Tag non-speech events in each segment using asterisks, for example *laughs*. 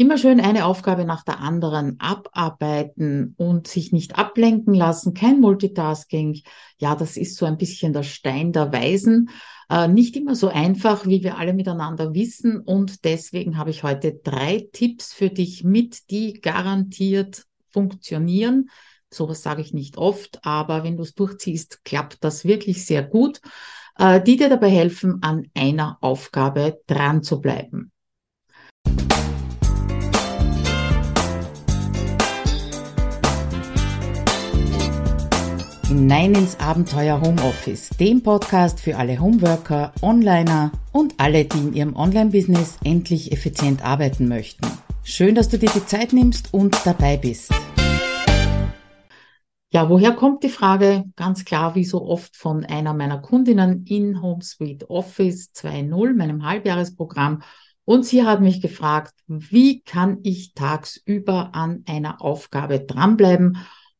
Immer schön eine Aufgabe nach der anderen abarbeiten und sich nicht ablenken lassen, kein Multitasking. Ja, das ist so ein bisschen der Stein der Weisen. Äh, nicht immer so einfach, wie wir alle miteinander wissen. Und deswegen habe ich heute drei Tipps für dich mit, die garantiert funktionieren. Sowas sage ich nicht oft, aber wenn du es durchziehst, klappt das wirklich sehr gut, äh, die dir dabei helfen, an einer Aufgabe dran zu bleiben. Hinein ins Abenteuer Homeoffice, dem Podcast für alle Homeworker, Onliner und alle, die in ihrem Online-Business endlich effizient arbeiten möchten. Schön, dass du dir die Zeit nimmst und dabei bist. Ja, woher kommt die Frage? Ganz klar, wie so oft von einer meiner Kundinnen in HomeSuite Office 2.0, meinem Halbjahresprogramm. Und sie hat mich gefragt, wie kann ich tagsüber an einer Aufgabe dranbleiben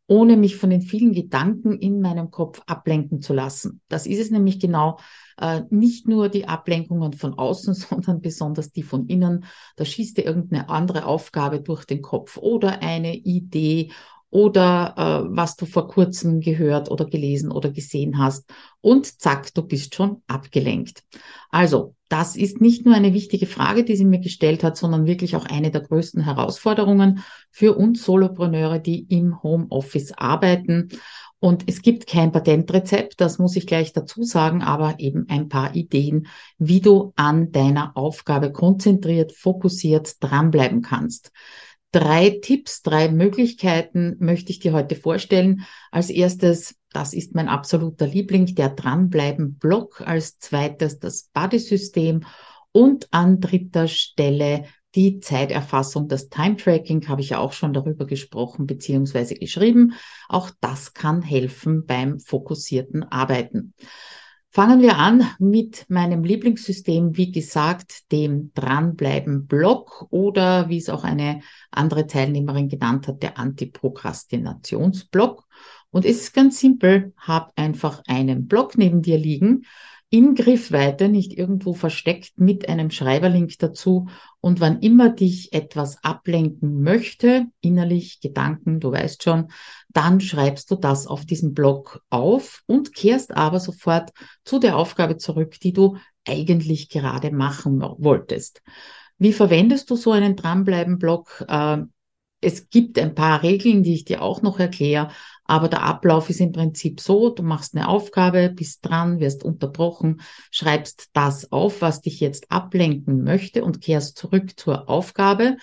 ohne mich von den vielen Gedanken in meinem Kopf ablenken zu lassen. Das ist es nämlich genau. Äh, nicht nur die Ablenkungen von außen, *laughs* sondern besonders die von innen. Da schießt dir irgendeine andere Aufgabe durch den Kopf oder eine Idee oder äh, was du vor kurzem gehört oder gelesen oder gesehen hast. Und zack, du bist schon abgelenkt. Also, das ist nicht nur eine wichtige Frage, die sie mir gestellt hat, sondern wirklich auch eine der größten Herausforderungen für uns Solopreneure, die im Homeoffice arbeiten. Und es gibt kein Patentrezept, das muss ich gleich dazu sagen, aber eben ein paar Ideen, wie du an deiner Aufgabe konzentriert, fokussiert dranbleiben kannst. Drei Tipps, drei Möglichkeiten möchte ich dir heute vorstellen. Als erstes, das ist mein absoluter Liebling, der Dranbleiben-Block. Als zweites das Buddy-System und an dritter Stelle die Zeiterfassung, das Time-Tracking, habe ich ja auch schon darüber gesprochen bzw. geschrieben. Auch das kann helfen beim fokussierten Arbeiten. Fangen wir an mit meinem Lieblingssystem, wie gesagt, dem Dranbleiben-Block oder wie es auch eine andere Teilnehmerin genannt hat, der Antiprokrastinationsblock. Und es ist ganz simpel, hab einfach einen Block neben dir liegen, in Griffweite, nicht irgendwo versteckt mit einem Schreiberlink dazu. Und wann immer dich etwas ablenken möchte, innerlich, Gedanken, du weißt schon, dann schreibst du das auf diesem Blog auf und kehrst aber sofort zu der Aufgabe zurück, die du eigentlich gerade machen wolltest. Wie verwendest du so einen Dranbleiben-Blog? Äh, es gibt ein paar Regeln, die ich dir auch noch erkläre, aber der Ablauf ist im Prinzip so, du machst eine Aufgabe, bist dran, wirst unterbrochen, schreibst das auf, was dich jetzt ablenken möchte und kehrst zurück zur Aufgabe.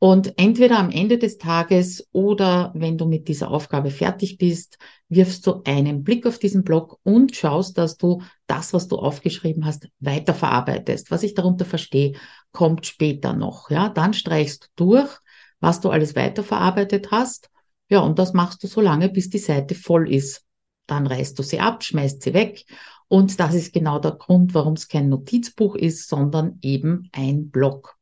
Und entweder am Ende des Tages oder wenn du mit dieser Aufgabe fertig bist, wirfst du einen Blick auf diesen Blog und schaust, dass du das, was du aufgeschrieben hast, weiterverarbeitest. Was ich darunter verstehe, kommt später noch. Ja, dann streichst du durch, was du alles weiterverarbeitet hast ja, und das machst du so lange, bis die Seite voll ist. Dann reißt du sie ab, schmeißt sie weg. Und das ist genau der Grund, warum es kein Notizbuch ist, sondern eben ein Blog.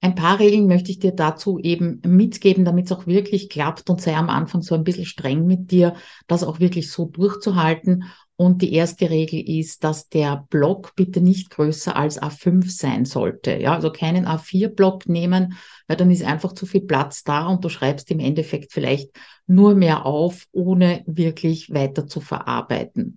Ein paar Regeln möchte ich dir dazu eben mitgeben, damit es auch wirklich klappt und sei am Anfang so ein bisschen streng mit dir, das auch wirklich so durchzuhalten und die erste Regel ist, dass der Block bitte nicht größer als A5 sein sollte. Ja, also keinen A4-Block nehmen, weil dann ist einfach zu viel Platz da und du schreibst im Endeffekt vielleicht nur mehr auf, ohne wirklich weiter zu verarbeiten.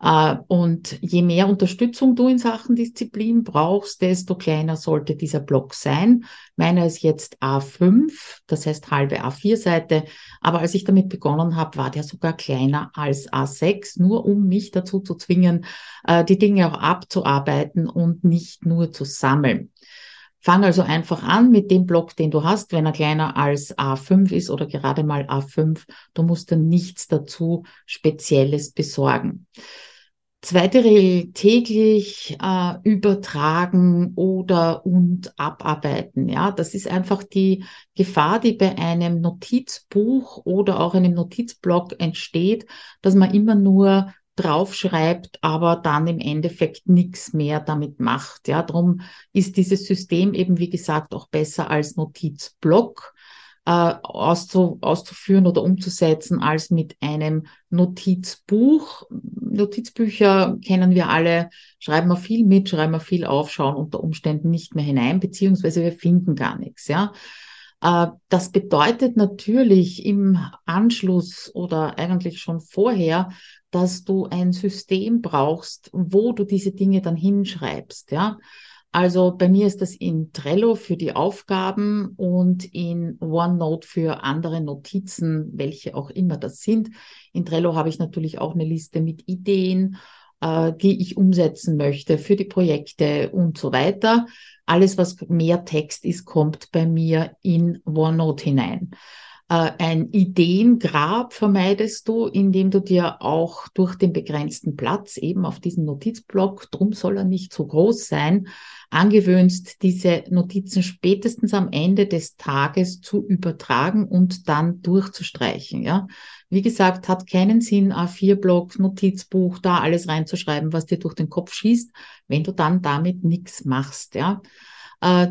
Äh, und je mehr Unterstützung du in Sachen Disziplin brauchst, desto kleiner sollte dieser Block sein. Meiner ist jetzt A5, das heißt halbe A4-Seite. Aber als ich damit begonnen habe, war der sogar kleiner als A6, nur um mich dazu zu zwingen, äh, die Dinge auch abzuarbeiten und nicht nur zu sammeln. Fang also einfach an mit dem Block, den du hast, wenn er kleiner als A5 ist oder gerade mal A5. Du musst dann nichts dazu Spezielles besorgen. Zweite Regel, täglich äh, übertragen oder und abarbeiten. Ja, das ist einfach die Gefahr, die bei einem Notizbuch oder auch einem Notizblock entsteht, dass man immer nur draufschreibt, aber dann im Endeffekt nichts mehr damit macht. Ja, darum ist dieses System eben, wie gesagt, auch besser als Notizblock. Äh, auszu, auszuführen oder umzusetzen als mit einem Notizbuch. Notizbücher kennen wir alle, schreiben wir viel mit, schreiben wir viel auf, schauen unter Umständen nicht mehr hinein, beziehungsweise wir finden gar nichts, ja. Äh, das bedeutet natürlich im Anschluss oder eigentlich schon vorher, dass du ein System brauchst, wo du diese Dinge dann hinschreibst, ja. Also bei mir ist das in Trello für die Aufgaben und in OneNote für andere Notizen, welche auch immer das sind. In Trello habe ich natürlich auch eine Liste mit Ideen, äh, die ich umsetzen möchte für die Projekte und so weiter. Alles, was mehr Text ist, kommt bei mir in OneNote hinein. Äh, ein Ideengrab vermeidest du, indem du dir auch durch den begrenzten Platz eben auf diesen Notizblock, drum soll er nicht so groß sein, angewöhnst, diese Notizen spätestens am Ende des Tages zu übertragen und dann durchzustreichen. Ja, wie gesagt, hat keinen Sinn, A4-Block, Notizbuch, da alles reinzuschreiben, was dir durch den Kopf schießt, wenn du dann damit nichts machst. Ja, äh,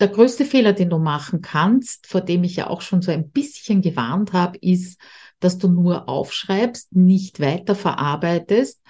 der größte Fehler, den du machen kannst, vor dem ich ja auch schon so ein bisschen gewarnt habe, ist, dass du nur aufschreibst, nicht weiter verarbeitest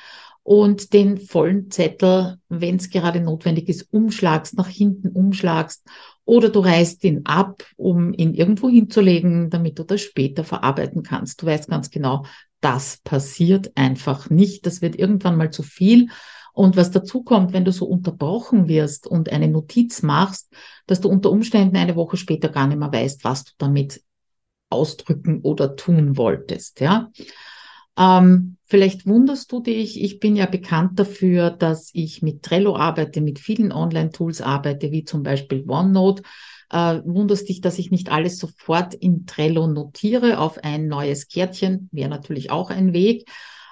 und den vollen Zettel, wenn es gerade notwendig ist, umschlagst, nach hinten umschlagst oder du reißt ihn ab, um ihn irgendwo hinzulegen, damit du das später verarbeiten kannst. Du weißt ganz genau, das passiert einfach nicht. Das wird irgendwann mal zu viel und was dazu kommt, wenn du so unterbrochen wirst und eine Notiz machst, dass du unter Umständen eine Woche später gar nicht mehr weißt, was du damit ausdrücken oder tun wolltest, ja. Ähm, vielleicht wunderst du dich, ich bin ja bekannt dafür, dass ich mit Trello arbeite, mit vielen Online-Tools arbeite, wie zum Beispiel OneNote. Äh, wunderst dich, dass ich nicht alles sofort in Trello notiere auf ein neues Kärtchen, wäre natürlich auch ein Weg.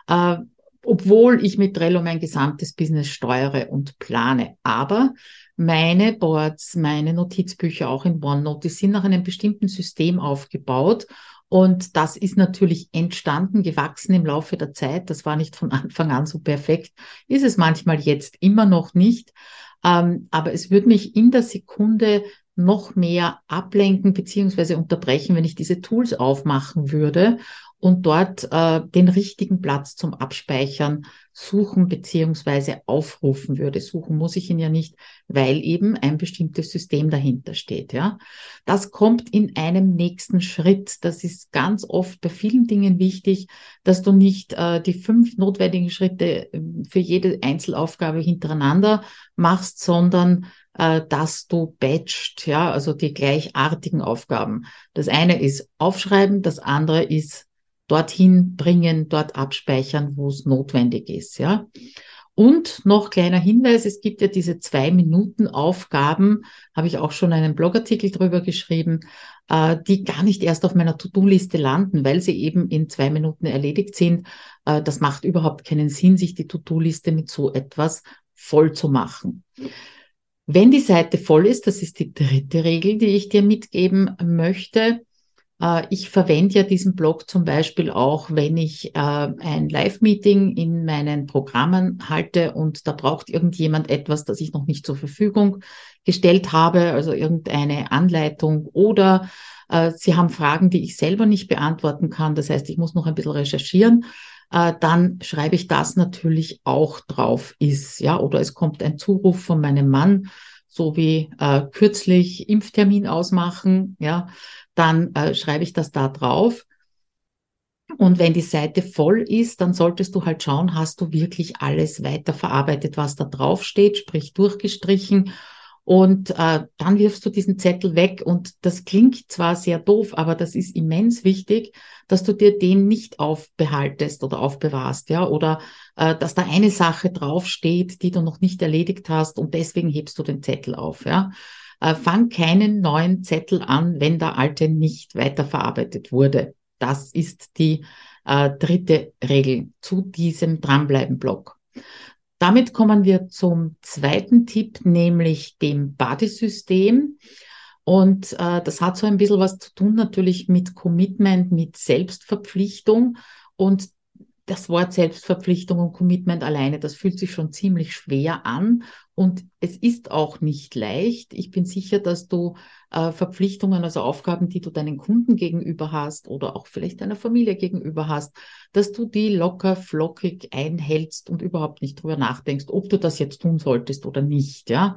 Äh, obwohl ich mit Trello mein gesamtes Business steuere und plane. Aber meine Boards, meine Notizbücher auch in OneNote, die sind nach einem bestimmten System aufgebaut. Und das ist natürlich entstanden, gewachsen im Laufe der Zeit. Das war nicht von *laughs* Anfang an so perfekt. Ist es manchmal jetzt immer noch nicht. Ähm, aber es würde mich in der Sekunde noch mehr ablenken beziehungsweise unterbrechen, wenn ich diese Tools aufmachen würde und dort äh, den richtigen Platz zum Abspeichern suchen beziehungsweise aufrufen würde. Suchen muss ich ihn ja nicht, weil eben ein bestimmtes System dahinter steht. Ja, das kommt in einem nächsten Schritt. Das ist ganz oft bei vielen Dingen wichtig, dass du nicht äh, die fünf notwendigen Schritte ähm, für jede Einzelaufgabe hintereinander machst, sondern äh, dass du batcht, ja, also die gleichartigen Aufgaben. Das eine ist aufschreiben, das andere ist dorthin bringen, dort abspeichern, wo es notwendig ist, ja. Und noch kleiner Hinweis, es gibt ja diese zwei Minuten Aufgaben, habe ich auch schon einen Blogartikel drüber geschrieben, äh, die gar nicht erst auf meiner To-Do-Liste landen, weil sie eben in zwei Minuten erledigt sind. Äh, das macht überhaupt keinen Sinn, sich die To-Do-Liste mit so etwas voll zu machen. Wenn die Seite voll ist, das ist die dritte Regel, die ich dir mitgeben möchte, ich verwende ja diesen Blog zum Beispiel auch, wenn ich äh, ein Live-Meeting in meinen Programmen halte und da braucht irgendjemand etwas, das ich noch nicht zur Verfügung gestellt habe, also irgendeine Anleitung oder äh, Sie haben Fragen, die ich selber nicht beantworten kann. Das heißt, ich muss noch ein bisschen recherchieren. Dann schreibe ich das natürlich auch drauf ist, ja, oder es kommt ein Zuruf von meinem Mann, so wie äh, kürzlich Impftermin ausmachen, ja, dann äh, schreibe ich das da drauf. Und wenn die Seite voll ist, dann solltest du halt schauen, hast du wirklich alles weiterverarbeitet, was da drauf steht, sprich durchgestrichen. Und äh, dann wirfst du diesen Zettel weg. Und das klingt zwar sehr doof, aber das ist immens wichtig, dass du dir den nicht aufbehaltest oder aufbewahrst, ja, oder äh, dass da eine Sache draufsteht, die du noch nicht erledigt hast und deswegen hebst du den Zettel auf, ja. Äh, fang keinen neuen Zettel an, wenn der alte nicht weiterverarbeitet wurde. Das ist die äh, dritte Regel zu diesem Dranbleiben-Block. Damit kommen wir zum zweiten Tipp, nämlich dem Badesystem. Und äh, das hat so ein bisschen was zu tun natürlich mit Commitment, mit Selbstverpflichtung. Und das Wort Selbstverpflichtung und Commitment alleine, das fühlt sich schon ziemlich schwer an Und es ist auch nicht leicht. Ich bin sicher, dass du äh, Verpflichtungen, also Aufgaben, die du deinen Kunden gegenüber hast oder auch vielleicht deiner Familie gegenüber hast, dass du die locker flockig einhältst und überhaupt nicht drüber nachdenkst, ob du das jetzt tun solltest oder nicht. Ja.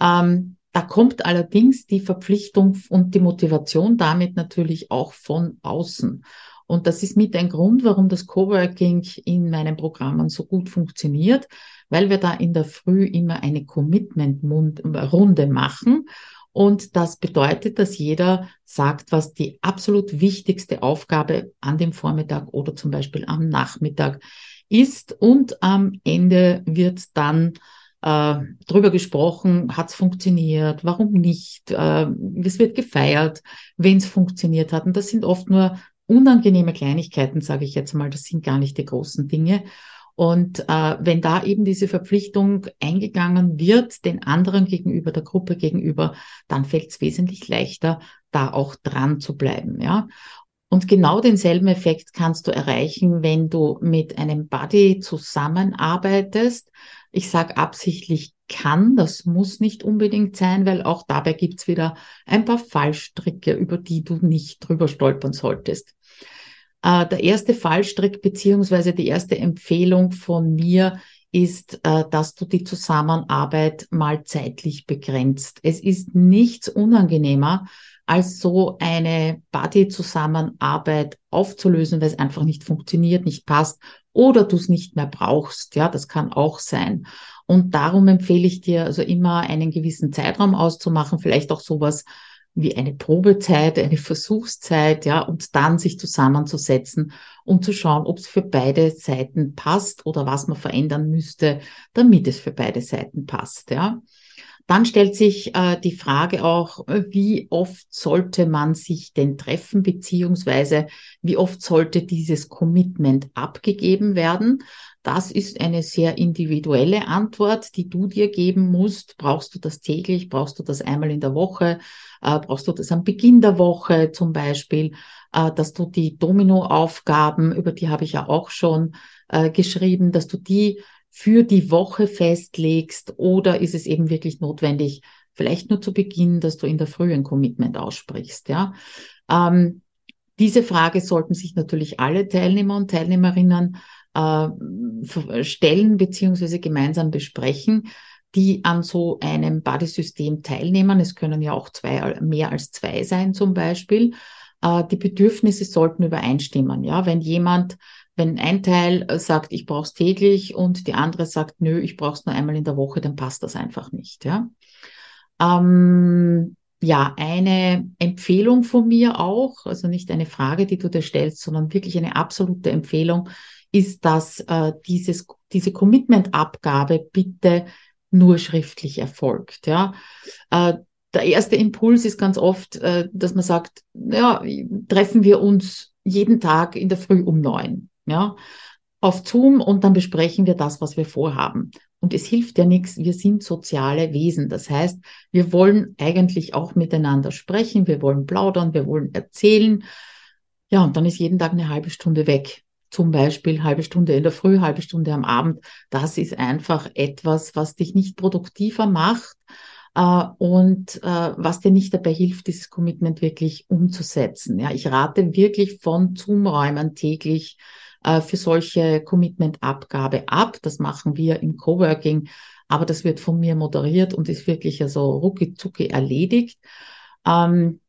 Ähm, da kommt allerdings die Verpflichtung und die Motivation damit natürlich auch von außen. Und das ist mit ein Grund, warum das Coworking in meinen Programmen so gut funktioniert, weil wir da in der Früh immer eine Commitment-Runde machen. Und das bedeutet, dass jeder sagt, was die absolut wichtigste Aufgabe an dem Vormittag oder zum Beispiel am Nachmittag ist. Und am Ende wird dann äh, drüber gesprochen, hat es funktioniert, warum nicht, äh, es wird gefeiert, wenn es funktioniert hat. Und das sind oft nur unangenehme Kleinigkeiten, sage ich jetzt mal, das sind gar nicht die großen Dinge. Und äh, wenn da eben diese Verpflichtung eingegangen wird, den anderen gegenüber, der Gruppe gegenüber, dann fällt es wesentlich leichter, da auch dran zu bleiben. Ja. Und genau denselben Effekt kannst du erreichen, wenn du mit einem Buddy zusammenarbeitest. Ich sage absichtlich kann, das muss nicht unbedingt sein, weil auch dabei gibt's wieder ein paar Fallstricke, über die du nicht drüber stolpern solltest. Äh, der erste Fallstrick beziehungsweise die erste Empfehlung von mir ist, äh, dass du die Zusammenarbeit mal zeitlich begrenzt. Es ist nichts unangenehmer, als so eine Buddy-Zusammenarbeit aufzulösen, weil es einfach nicht funktioniert, nicht passt oder du es nicht mehr brauchst. Ja, das kann auch sein. Und darum empfehle ich dir also immer einen gewissen Zeitraum auszumachen, vielleicht auch sowas wie eine Probezeit, eine Versuchszeit, ja, und dann sich zusammenzusetzen, um zu schauen, ob es für beide Seiten passt oder was man verändern müsste, damit es für beide Seiten passt, ja. Dann stellt sich äh, die Frage auch, äh, wie oft sollte man sich denn treffen, beziehungsweise wie oft sollte dieses Commitment abgegeben werden. Das ist eine sehr individuelle Antwort, die du dir geben musst. Brauchst du das täglich? Brauchst du das einmal in der Woche? Äh, brauchst du das am Beginn der Woche zum Beispiel? Äh, dass du die Dominoaufgaben, über die habe ich ja auch schon äh, geschrieben, dass du die für die Woche festlegst oder ist es eben wirklich notwendig, vielleicht nur zu Beginn, dass du in der Früh ein Commitment aussprichst, ja. Ähm, diese Frage sollten sich natürlich alle Teilnehmer und Teilnehmerinnen äh, stellen beziehungsweise gemeinsam besprechen, die an so einem Buddy-System teilnehmen. Es können ja auch zwei, mehr als zwei sein zum Beispiel. Äh, die Bedürfnisse sollten übereinstimmen. Ja, wenn jemand wenn ein Teil sagt, ich brauche es täglich und die andere sagt, nö, ich brauche es nur einmal in der Woche, dann passt das einfach nicht. Ja, ähm, ja eine Empfehlung von mir auch, also nicht eine Frage, die du dir stellst, sondern wirklich eine absolute Empfehlung, ist, dass äh, dieses, diese Commitment-Abgabe bitte nur schriftlich erfolgt. Ja, äh, der erste Impuls ist ganz oft, äh, dass man sagt, ja, treffen wir uns jeden Tag in der Früh um neun ja, auf Zoom und dann besprechen wir das, was wir vorhaben. Und es hilft ja nichts, wir sind soziale Wesen. Das heißt, wir wollen eigentlich auch miteinander sprechen, wir wollen plaudern, wir wollen erzählen. Ja, und dann ist jeden Tag eine halbe Stunde weg. Zum Beispiel halbe Stunde in der Früh, halbe Stunde am Abend. Das ist einfach etwas, was dich nicht produktiver macht äh, und äh, was dir nicht dabei hilft, dieses Commitment wirklich umzusetzen. Ja, ich rate wirklich von Zoom-Räumen täglich äh, für solche Commitment-Abgabe ab. Das machen wir im Coworking, aber das wird von mir moderiert und ist wirklich also rucki zucki erledigt. Ähm,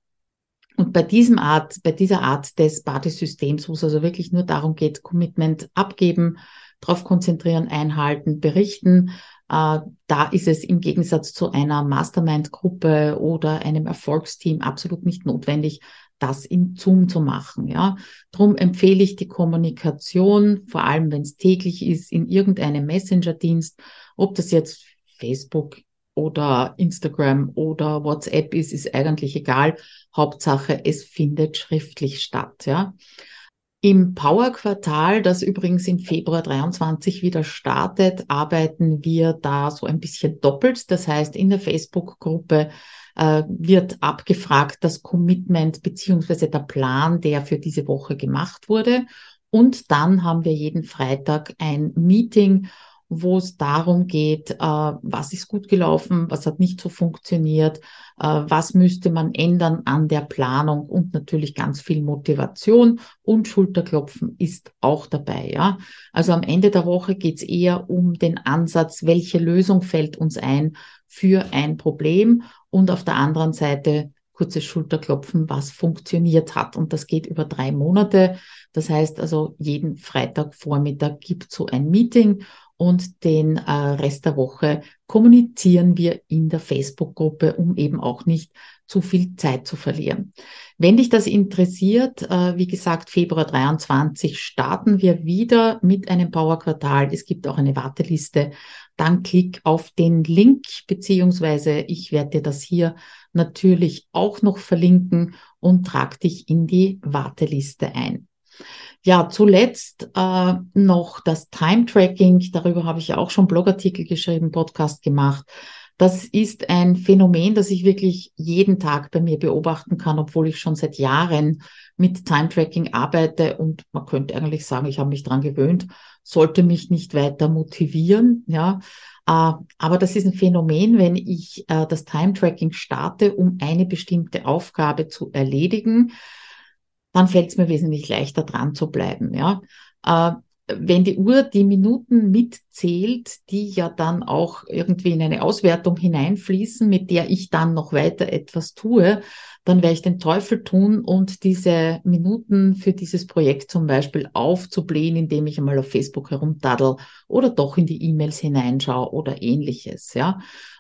und bei diesem Art, bei dieser Art des Party-Systems, wo es also wirklich nur darum geht, Commitment abgeben, darauf konzentrieren, einhalten, berichten, äh, da ist es im Gegensatz zu einer Mastermind-Gruppe oder einem Erfolgsteam absolut nicht notwendig, das in Zoom zu machen. Ja, drum empfehle ich die Kommunikation, vor allem wenn es täglich ist, in irgendeinem Messenger-Dienst, ob das jetzt Facebook oder Instagram oder WhatsApp ist, ist eigentlich egal. Hauptsache, es findet schriftlich statt. Ja. Im Power-Quartal, das übrigens im Februar 23 wieder startet, arbeiten wir da so ein bisschen doppelt. Das heißt, in der Facebook-Gruppe äh, wird abgefragt das Commitment beziehungsweise der Plan, der für diese Woche gemacht wurde. Und dann haben wir jeden Freitag ein Meeting wo es darum geht, äh, was ist gut gelaufen, was hat nicht so funktioniert, äh, was müsste man ändern an der Planung und natürlich ganz viel Motivation und Schulterklopfen ist auch dabei. Ja? Also am Ende der Woche geht es eher um den Ansatz, welche Lösung fällt uns ein für ein Problem und auf der anderen Seite kurzes Schulterklopfen, was funktioniert hat. Und das geht über drei Monate. Das heißt also, jeden Freitagvormittag gibt so ein Meeting und den äh, Rest der Woche kommunizieren wir in der Facebook-Gruppe, um eben auch nicht zu viel Zeit zu verlieren. Wenn dich das interessiert, äh, wie gesagt, Februar 23 starten wir wieder mit einem Power-Quartal. Es gibt auch eine Warteliste. Dann klick auf den Link, beziehungsweise ich werde dir das hier natürlich auch noch verlinken und trag dich in die Warteliste ein. Ja, zuletzt äh, noch das Time Tracking. Darüber habe ich ja auch schon Blogartikel geschrieben, Podcast gemacht. Das ist ein Phänomen, das ich wirklich jeden Tag bei mir beobachten kann, obwohl ich schon seit Jahren mit Time Tracking arbeite und man könnte eigentlich sagen, ich habe mich dran gewöhnt, sollte mich nicht weiter motivieren, ja. Äh, aber das ist ein Phänomen, wenn ich äh, das Time Tracking starte, um eine bestimmte Aufgabe zu erledigen, dann fällt es mir wesentlich leichter dran zu bleiben. Ja? Äh, wenn die Uhr die Minuten mitzählt, die ja dann auch irgendwie in eine Auswertung hineinfließen, mit der ich dann noch weiter etwas tue, dann werde ich den Teufel tun und diese Minuten für dieses Projekt zum Beispiel aufzublähen, indem ich einmal auf Facebook herumdaddel oder doch in die E-Mails hineinschaue oder ähnliches, ja.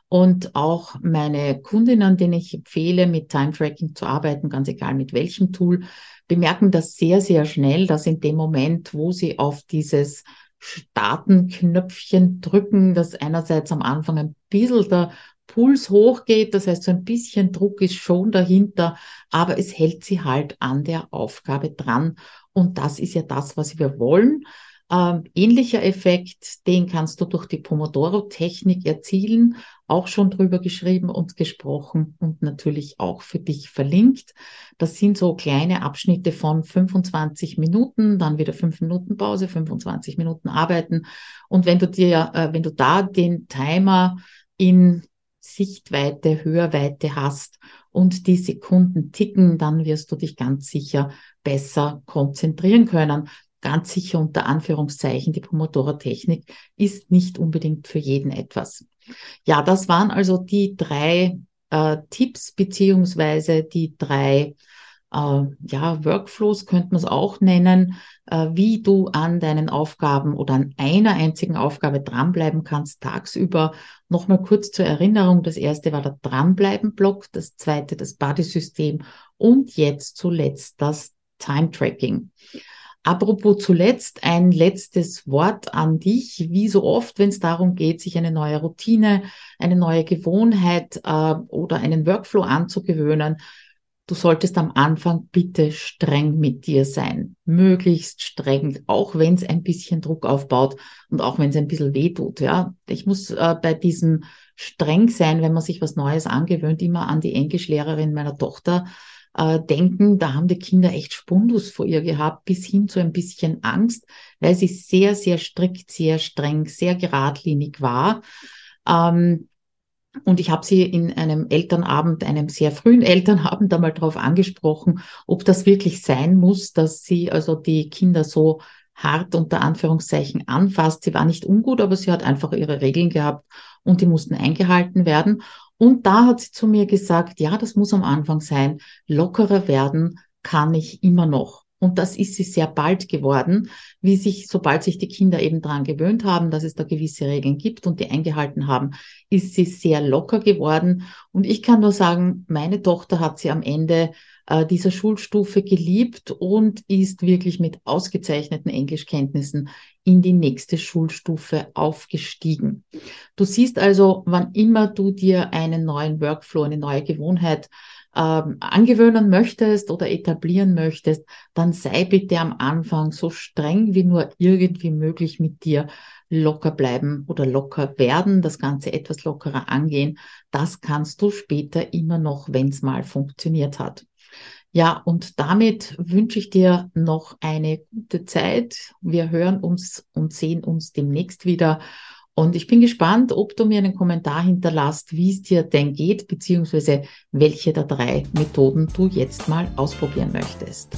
Und auch meine Kundinnen, denen ich empfehle, mit Time Tracking zu arbeiten, ganz egal mit welchem Tool, bemerken das sehr, sehr schnell, dass in dem Moment, wo sie auf dieses Startenknöpfchen drücken, dass einerseits am Anfang ein bisschen der Puls hochgeht, das heißt, so ein bisschen Druck ist schon dahinter, aber es hält sie halt an der Aufgabe dran. Und das ist ja das, was wir wollen. Ähm, ähnlicher Effekt, den kannst du durch die Pomodoro-Technik erzielen, auch schon drüber geschrieben und gesprochen und natürlich auch für dich verlinkt. Das sind so kleine Abschnitte von 25 Minuten, dann wieder 5 Minuten Pause, 25 Minuten arbeiten. Und wenn du dir, äh, wenn du da den Timer in Sichtweite, Hörweite hast und die Sekunden ticken, dann wirst du dich ganz sicher besser konzentrieren können ganz sicher unter Anführungszeichen, die Pomodoro-Technik ist nicht unbedingt für jeden etwas. Ja, das waren also die drei äh, Tipps beziehungsweise die drei äh, ja, Workflows könnte man es auch nennen, äh, wie du an deinen Aufgaben oder an einer einzigen Aufgabe dranbleiben kannst tagsüber. Nochmal kurz zur Erinnerung. Das erste war der Dranbleiben-Block, das zweite das Buddy-System und jetzt zuletzt das Time-Tracking. Apropos zuletzt, ein letztes Wort an dich. Wie so oft, wenn es darum geht, sich eine neue Routine, eine neue Gewohnheit äh, oder einen Workflow anzugewöhnen, du solltest am Anfang bitte streng mit dir sein. Möglichst streng, auch wenn es ein bisschen Druck aufbaut und auch wenn es ein bisschen weh tut. Ja, ich muss äh, bei diesem streng sein, wenn man sich was Neues angewöhnt, immer an die Englischlehrerin meiner Tochter äh, denken, da haben die Kinder echt Spundus vor ihr gehabt, bis hin zu ein bisschen Angst, weil sie sehr, sehr strikt, sehr streng, sehr geradlinig war. Ähm, und ich habe sie in einem Elternabend, einem sehr frühen Elternabend einmal darauf angesprochen, ob das wirklich sein muss, dass sie also die Kinder so hart unter Anführungszeichen anfasst. Sie war nicht ungut, aber sie hat einfach ihre Regeln gehabt und die mussten eingehalten werden. Und da hat sie zu mir gesagt, ja, das muss am Anfang sein. Lockerer werden kann ich immer noch. Und das ist sie sehr bald geworden, wie sich, sobald sich die Kinder eben daran gewöhnt haben, dass es da gewisse Regeln gibt und die eingehalten haben, ist sie sehr locker geworden. Und ich kann nur sagen, meine Tochter hat sie am Ende äh, dieser Schulstufe geliebt und ist wirklich mit ausgezeichneten Englischkenntnissen in die nächste Schulstufe aufgestiegen. Du siehst also, wann immer du dir einen neuen Workflow, eine neue Gewohnheit ähm, angewöhnen möchtest oder etablieren möchtest, dann sei bitte am Anfang so streng wie nur irgendwie möglich mit dir locker bleiben oder locker werden, das Ganze etwas lockerer angehen. Das kannst du später immer noch, wenn es mal funktioniert hat. Ja, und damit wünsche ich dir noch eine gute Zeit. Wir hören uns und sehen uns demnächst wieder. Und ich bin gespannt, ob du mir einen Kommentar hinterlasst, wie es dir denn geht, beziehungsweise welche der drei Methoden du jetzt mal ausprobieren möchtest.